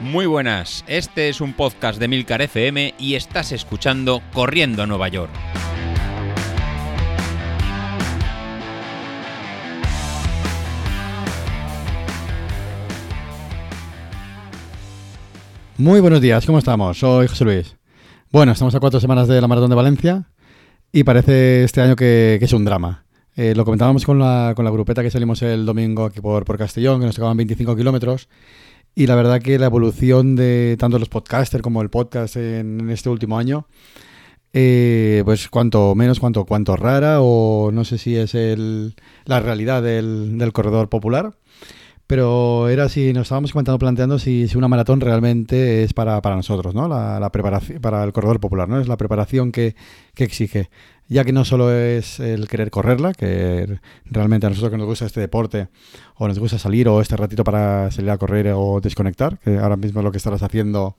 Muy buenas, este es un podcast de Milcar FM y estás escuchando Corriendo a Nueva York. Muy buenos días, ¿cómo estamos? Soy José Luis. Bueno, estamos a cuatro semanas de la Maratón de Valencia y parece este año que, es un drama. Eh, lo comentábamos con la, con la grupeta que salimos el domingo aquí por, por Castellón, que nos tocaban 25 kilómetros. Y la verdad que la evolución de tanto los podcasters como el podcast en, este último año, eh, pues cuanto menos, cuanto, cuanto rara, o no sé si es el, la realidad del, del corredor popular. Pero era si nos estábamos comentando, planteando si, una maratón realmente es para, para nosotros, ¿no? La, la, preparación, para el corredor popular, ¿no? Es la preparación que, que, exige. Ya que no solo es el querer correrla, que realmente a nosotros que nos gusta este deporte, o nos gusta salir, o este ratito para salir a correr o desconectar, que ahora mismo es lo que estarás haciendo,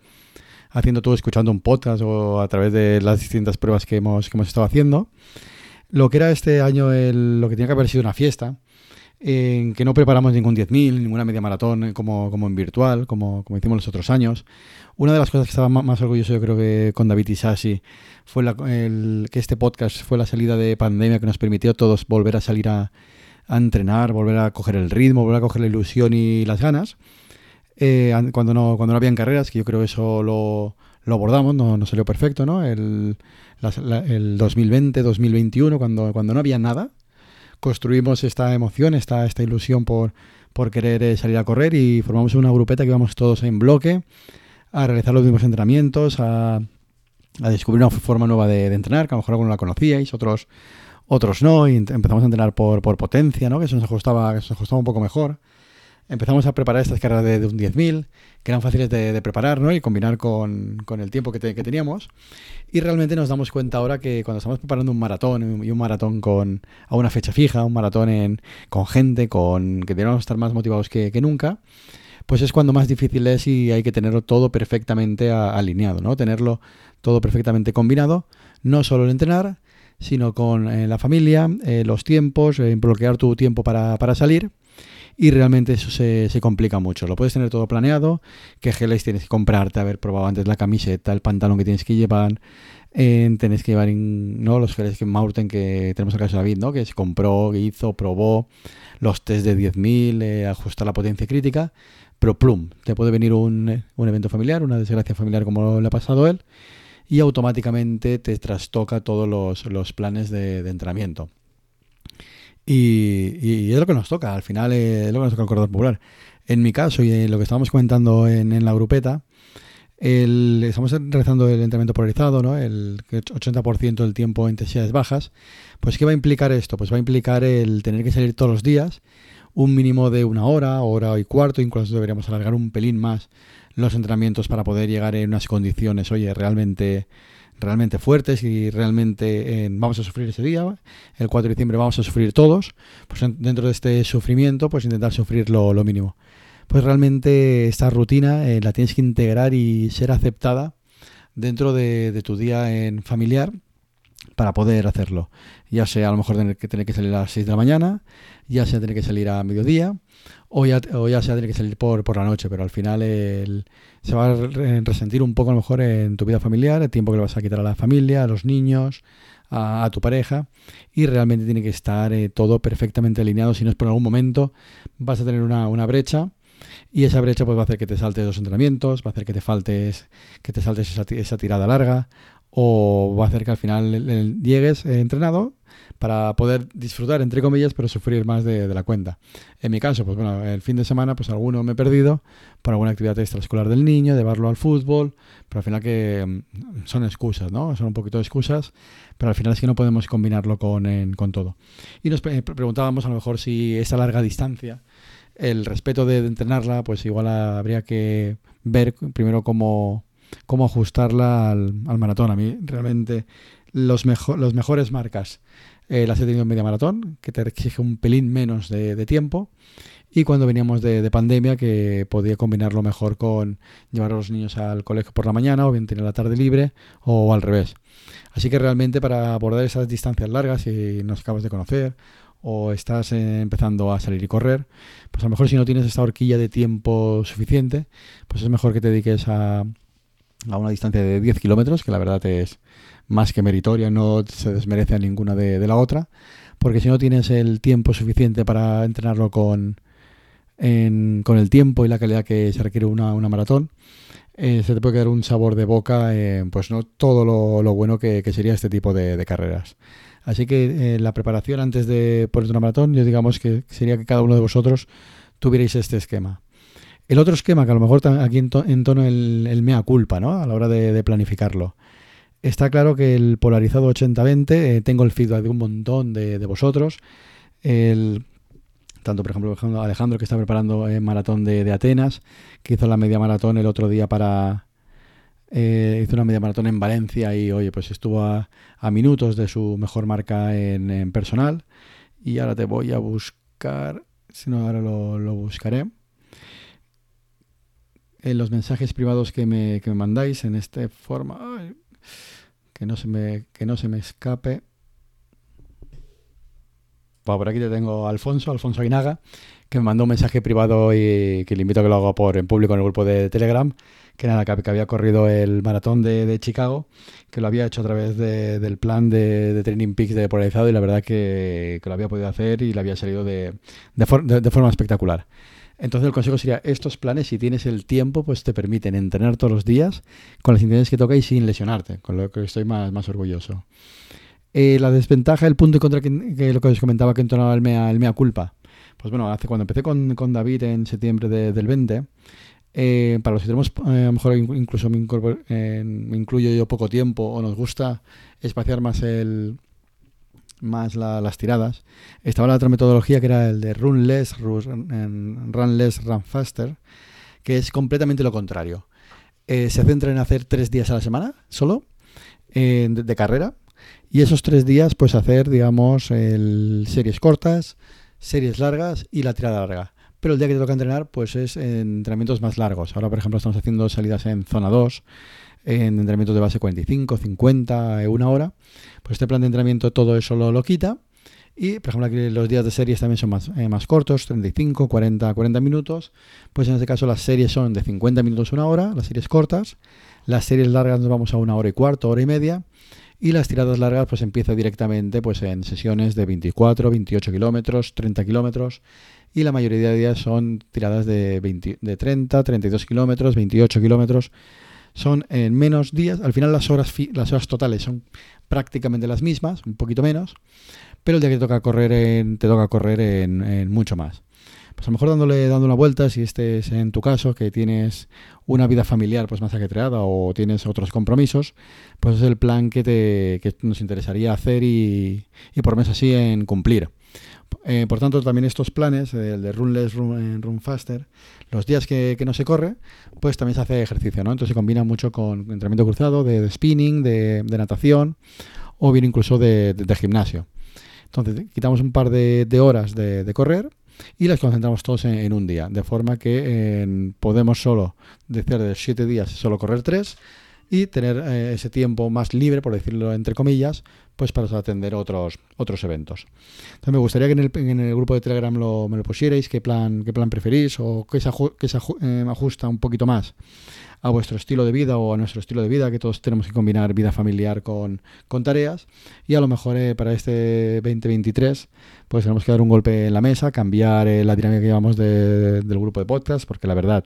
haciendo tú, escuchando un podcast o a través de las distintas pruebas que hemos, que hemos estado haciendo. Lo que era este año el, lo que tenía que haber sido una fiesta, en que no preparamos ningún 10.000, ninguna media maratón como, como en virtual, como, como hicimos los otros años. Una de las cosas que estaba más orgulloso yo creo que con David Isasi fue la, el, que este podcast fue la salida de pandemia que nos permitió a todos volver a salir a, a entrenar, volver a coger el ritmo, volver a coger la ilusión y las ganas. Eh, cuando, no, cuando no habían carreras, que yo creo eso lo, lo abordamos, no, no, salió perfecto, ¿no? El, la, el 2020, 2021, cuando, cuando no había nada, construimos esta emoción, esta, esta ilusión por, por querer eh, salir a correr y formamos una grupeta que íbamos todos en bloque a realizar los mismos entrenamientos, a, a descubrir una forma nueva de, entrenar, que a lo mejor algunos la conocíais, otros, otros no, y empezamos a entrenar por, por potencia, ¿no? que eso nos ajustaba, que se nos ajustaba un poco mejor empezamos a preparar estas carreras de, de un 10.000, que eran fáciles de, de, preparar ¿no? y combinar con, con el tiempo que, te, que, teníamos. Y realmente nos damos cuenta ahora que cuando estamos preparando un maratón, y un maratón con, a una fecha fija, un maratón en, con gente, con que debemos estar más motivados que, que, nunca, pues es cuando más difícil es y hay que tenerlo todo perfectamente a, alineado, ¿no? tenerlo todo perfectamente combinado, no solo el entrenar, sino con eh, la familia, eh, los tiempos, eh, bloquear tu tiempo para, para salir y realmente eso se, se, complica mucho. Lo puedes tener todo planeado, qué geles tienes que comprarte, haber probado antes la camiseta, el pantalón que tienes que llevar, eh, tenés que llevar ¿no? los geles que Maurten, que tenemos caso de David, ¿no? que se compró, hizo, probó, los test de 10.000, eh, ajustar la potencia crítica, pero plum, te puede venir un, un evento familiar, una desgracia familiar como le ha pasado a él, y automáticamente te trastoca todos los, los planes de entrenamiento. Y, y, es lo que nos toca, al final es lo que nos toca el corredor popular. En mi caso, y en lo que estábamos comentando en, en la grupeta, el, estamos realizando el entrenamiento polarizado, ¿no? el 80% del tiempo en intensidades bajas. Pues, ¿qué va a implicar esto? Pues va a implicar el tener que salir todos los días, un mínimo de una hora, hora y cuarto, incluso deberíamos alargar un pelín más los entrenamientos para poder llegar en unas condiciones, oye, realmente realmente fuertes y realmente eh, vamos a sufrir ese día, el 4 de diciembre vamos a sufrir todos, pues dentro de este sufrimiento, pues intentar sufrir lo, mínimo. Pues realmente esta rutina eh, la tienes que integrar y ser aceptada dentro de, de, tu día en familiar para poder hacerlo. Ya sea a lo mejor tener que, tener que salir a las 6 de la mañana, ya sea tener que salir a mediodía, o ya, o ya sea tener que salir por, por la noche, pero al final el, se va a resentir un poco a lo mejor en tu vida familiar, el tiempo que le vas a quitar a la familia, a los niños, a, tu pareja, y realmente tiene que estar eh, todo perfectamente alineado, si no es por algún momento vas a tener una, una brecha y esa brecha pues va a hacer que te saltes dos entrenamientos, va a hacer que te faltes que te saltes esa, esa tirada larga o va a hacer que al final llegues eh, entrenado para poder disfrutar, entre comillas, pero sufrir más de, de, la cuenta. En mi caso, pues bueno, el fin de semana, pues alguno me he perdido por alguna actividad extraescolar del niño, llevarlo al fútbol, pero al final que mm, son excusas, ¿no? Son un poquito de excusas, pero al final es que no podemos combinarlo con, en, con todo. Y nos pre preguntábamos a lo mejor si esa larga distancia, el respeto de, de entrenarla, pues igual habría que ver primero cómo cómo ajustarla al, maratón. A mí realmente los, mejor, los mejores marcas eh, las he tenido en media maratón, que te exige un pelín menos de, tiempo. Y cuando veníamos de, de, pandemia, que podía combinarlo mejor con llevar a los niños al colegio por la mañana o bien tener la tarde libre o al revés. Así que realmente para abordar esas distancias largas, si nos acabas de conocer o estás empezando a salir y correr, pues a lo mejor si no tienes esta horquilla de tiempo suficiente, pues es mejor que te dediques a, a una distancia de 10 kilómetros, que la verdad es más que meritoria, no se desmerece a ninguna de, la otra, porque si no tienes el tiempo suficiente para entrenarlo con, con el tiempo y la calidad que se requiere una, una maratón, eh, se te puede quedar un sabor de boca, pues no todo lo, bueno que, sería este tipo de carreras. Así que eh, la preparación antes de poner una maratón, yo digamos que sería que cada uno de vosotros tuvierais este esquema. El otro esquema, que a lo mejor aquí en, tono el, mea culpa, ¿no? A la hora de, planificarlo. Está claro que el polarizado 80-20, eh, tengo el feedback de un montón de, vosotros. El, tanto, por ejemplo, Alejandro, que está preparando el maratón de, de Atenas, que hizo la media maratón el otro día para, eh, hizo una media maratón en Valencia y, oye, pues estuvo a, minutos de su mejor marca en, personal. Y ahora te voy a buscar, si no, ahora lo, buscaré. En los mensajes privados que me, mandáis en esta forma. que, no se me, que no se me escape. por aquí te tengo Alfonso, Alfonso Aguinaga, que me mandó un mensaje privado y que le invito a que lo haga por en público en el grupo de Telegram que nada, que, había corrido el maratón de, Chicago, que lo había hecho a través del plan de, Training Peaks de polarizado y la verdad que, lo había podido hacer y le había salido de, forma espectacular. Entonces el consejo sería, estos planes, si tienes el tiempo, pues te permiten entrenar todos los días con las intenciones que toca y sin lesionarte, con lo que estoy más, más orgulloso. Eh, la desventaja, el punto y contra que, lo que os comentaba que entonaba el mea, mea culpa. Pues bueno, hace cuando empecé con, David en septiembre del 20, eh, para los que tenemos, eh, a lo mejor incluso me, incluyo yo poco tiempo o nos gusta espaciar más el más las tiradas, estaba la otra metodología que era el de run less, run, run less, run faster, que es completamente lo contrario. Eh, se centra en hacer tres días a la semana solo de, de, carrera y esos tres días pues hacer digamos series cortas, series largas y la tirada larga pero el día que te toca entrenar, pues es en entrenamientos más largos. Ahora, por ejemplo, estamos haciendo salidas en zona 2, en entrenamientos de base 45, 50, una hora. Pues este plan de entrenamiento todo eso lo, lo quita. Y, por ejemplo, aquí los días de series también son más, eh, más cortos, 35, 40, 40 minutos. Pues en este caso las series son de 50 minutos una hora, las series cortas. Las series largas nos vamos a una hora y cuarto, hora y media. Y las tiradas largas pues empieza directamente pues en sesiones de 24, 28 kilómetros, 30 kilómetros y la mayoría de días son tiradas de, 20, de 30, 32 kilómetros, 28 kilómetros. Son en menos días, al final las horas, las horas totales son prácticamente las mismas, un poquito menos, pero el día que te toca correr en, te toca correr en, mucho más. Pues a lo mejor dándole dando una vuelta, si este es en tu caso, que tienes una vida familiar pues más ajetreada o tienes otros compromisos, pues es el plan que, te, que nos interesaría hacer y, y por mes así en cumplir. Eh, por tanto, también estos planes, el de Run Less, Run, run Faster, los días que, no se corre, pues también se hace ejercicio, ¿no? Entonces se combina mucho con entrenamiento cruzado, de, spinning, de, natación o bien incluso de, gimnasio. Entonces quitamos un par de, horas de, correr y las concentramos todos en, un día, de forma que podemos solo, decir de siete días, solo correr tres y tener eh, ese tiempo más libre, por decirlo entre comillas, pues para atender otros, otros eventos. Me gustaría que en el, grupo de Telegram lo, me lo pusierais, qué plan, qué plan preferís o qué se, se eh, ajusta un poquito más a vuestro estilo de vida o a nuestro estilo de vida, que todos tenemos que combinar vida familiar con, con tareas. Y a lo mejor eh, para este 2023, pues tenemos que dar un golpe en la mesa, cambiar la dinámica que llevamos del grupo de podcast, porque la verdad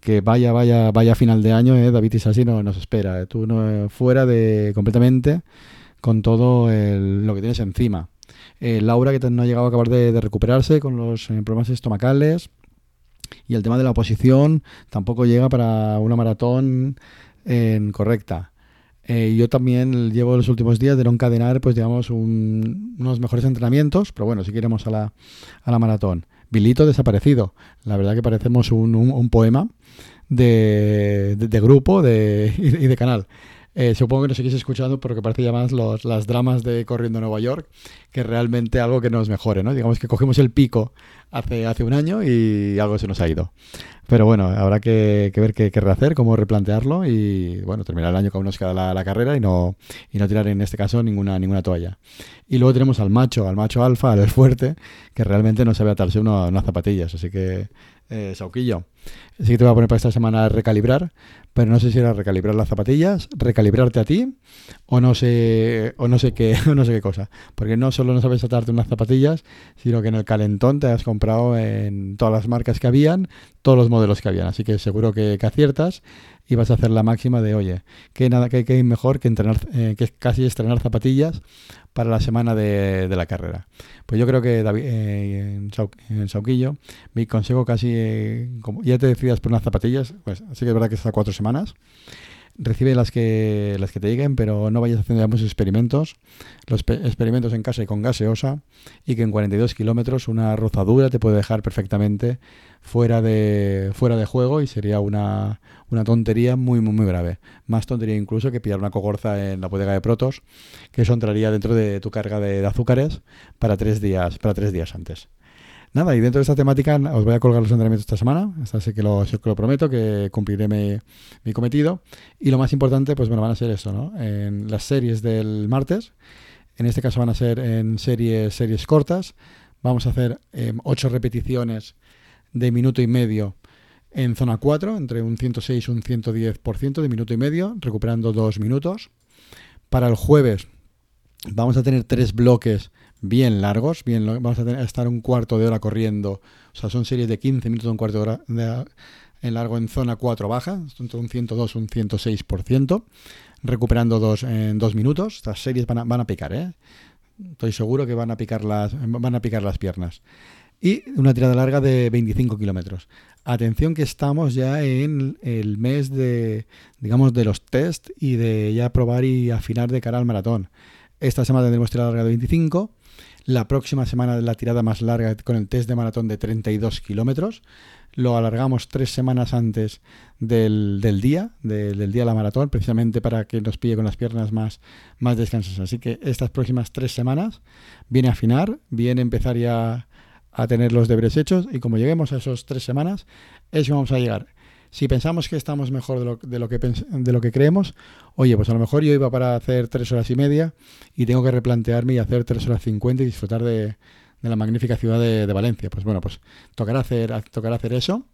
que vaya, vaya, vaya final de año, ¿eh? David Isasi no, nos espera. ¿eh? Tú no, fuera de completamente con todo lo que tienes encima. Eh, Laura, que no ha llegado a acabar de, recuperarse con los eh, problemas estomacales. Y el tema de la oposición tampoco llega para una maratón correcta. yo también llevo los últimos días de no encadenar, pues digamos, unos mejores entrenamientos, pero bueno, si queremos a la, a la maratón. Vilito desaparecido. La verdad que parecemos un, un, poema de, de, grupo de, y de canal. Eh, supongo que nos seguís escuchando porque parece ya más los, las dramas de Corriendo Nueva York que realmente algo que nos mejore, ¿no? Digamos que cogimos el pico hace, hace un año y algo se nos ha ido. Pero bueno, habrá que, ver qué, qué rehacer, cómo replantearlo y bueno, terminar el año con nos queda la, carrera y no, y no tirar en este caso ninguna, ninguna toalla. Y luego tenemos al macho, al macho alfa, al fuerte, que realmente no sabe atarse unas zapatillas, así que eh, Sauquillo. Sí que te voy a poner para esta semana recalibrar, pero no sé si era recalibrar las zapatillas, recalibrarte a ti o no sé o no sé qué o no sé qué cosa, porque no solo no sabes atarte unas zapatillas, sino que en el calentón te has comprado en todas las marcas que habían, todos los modelos que habían, así que seguro que, aciertas y vas a hacer la máxima de, oye, que nada que, que mejor que entrenar eh, que casi estrenar zapatillas para la semana de, la carrera. Pues yo creo que David, eh, en, Sauquillo, mi consejo casi, eh, como te decidas por unas zapatillas, pues así que es verdad que está cuatro semanas, recibe las que, las que te lleguen, pero no vayas haciendo ya muchos experimentos. Los experimentos en casa y con gaseosa, y que en 42 kilómetros una rozadura te puede dejar perfectamente fuera de, fuera de juego y sería una, una tontería muy, muy, muy grave. Más tontería incluso que pillar una cogorza en la bodega de Protos, que eso entraría dentro de tu carga de, de azúcares para tres días, para tres días antes. Nada, y dentro de esta temática os voy a colgar los entrenamientos esta semana, así que lo, que lo prometo, que cumpliré mi, cometido. Y lo más importante, pues bueno, van a ser eso, ¿no? En las series del martes, en este caso van a ser en series, series cortas, vamos a hacer em, ocho repeticiones de minuto y medio en zona 4, entre un 106 y un 110% de minuto y medio, recuperando dos minutos. Para el jueves vamos a tener tres bloques bien largos, bien vamos a, estar un cuarto de hora corriendo, o sea, son series de 15 minutos, un cuarto de hora de, en largo en zona 4 baja, entre un 102 un 106%, recuperando dos, en dos minutos. Estas series van a, picar, ¿eh? Estoy seguro que van a picar las, van a picar las piernas. Y una tirada larga de 25 kilómetros. Atención que estamos ya en el mes de, digamos, de los test y de ya probar y afinar de cara al maratón. Esta semana tendremos tirada larga de 25 la próxima semana la tirada más larga con el test de maratón de 32 kilómetros. Lo alargamos tres semanas antes del, día, del día de la maratón, precisamente para que nos pille con las piernas más, más descansas. Así que estas próximas tres semanas viene a afinar, viene a empezar ya a tener los deberes hechos y como lleguemos a esas tres semanas es que vamos a llegar si pensamos que estamos mejor de lo, de lo, que, de lo que creemos, oye, pues a lo mejor yo iba para hacer tres horas y media y tengo que replantearme y hacer tres horas cincuenta y disfrutar de, de la magnífica ciudad de, Valencia. Pues bueno, pues tocará hacer, tocará hacer eso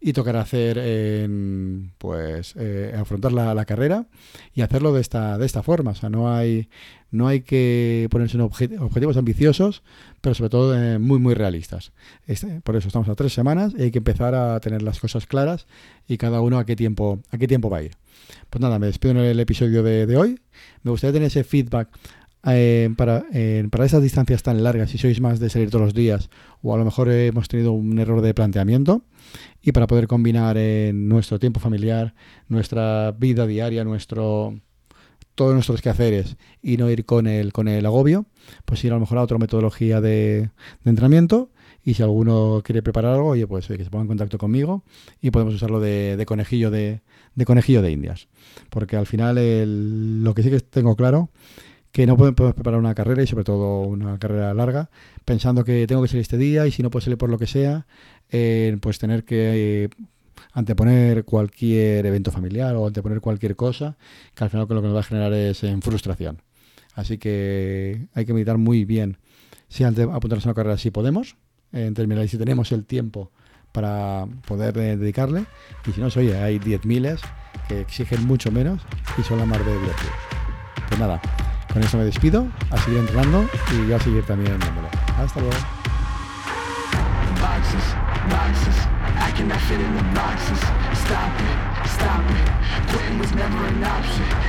y tocará hacer, pues, eh, afrontar la, carrera y hacerlo de esta, de esta forma. O sea, no hay, no hay que ponerse objetivos ambiciosos, pero sobre todo eh, muy, muy realistas. Este, por eso estamos a tres semanas y hay que empezar a tener las cosas claras y cada uno a qué tiempo, a qué tiempo va a ir. Pues nada, me despido en el episodio de, de hoy. Me gustaría tener ese feedback eh, para, eh, para esas distancias tan largas, si sois más de salir todos los días, o a lo mejor hemos tenido un error de planteamiento, y para poder combinar nuestro tiempo familiar, nuestra vida diaria, nuestro todos nuestros quehaceres y no ir con el, con el agobio, pues ir a lo mejor a otra metodología de, entrenamiento y si alguno quiere preparar algo, oye, pues que se ponga en contacto conmigo y podemos usarlo de, conejillo de, de, conejillo de indias. Porque al final lo que sí que tengo claro que no podemos preparar una carrera y sobre todo una carrera larga pensando que tengo que salir este día y si no puedo salir por lo que sea, eh, pues tener que eh, anteponer cualquier evento familiar o anteponer cualquier cosa que al final lo que nos va a generar es en frustración. Así que hay que meditar muy bien si antes apuntarnos a una carrera si podemos, en términos si tenemos el tiempo para poder eh, dedicarle y si no, oye, hay 10.000 que exigen mucho menos y son la mar de divertidos. Pues nada, con eso me despido, a seguir entrenando y a seguir también dándole. Hasta luego. I fit in the boxes. Stop it, stop it. Was never an option.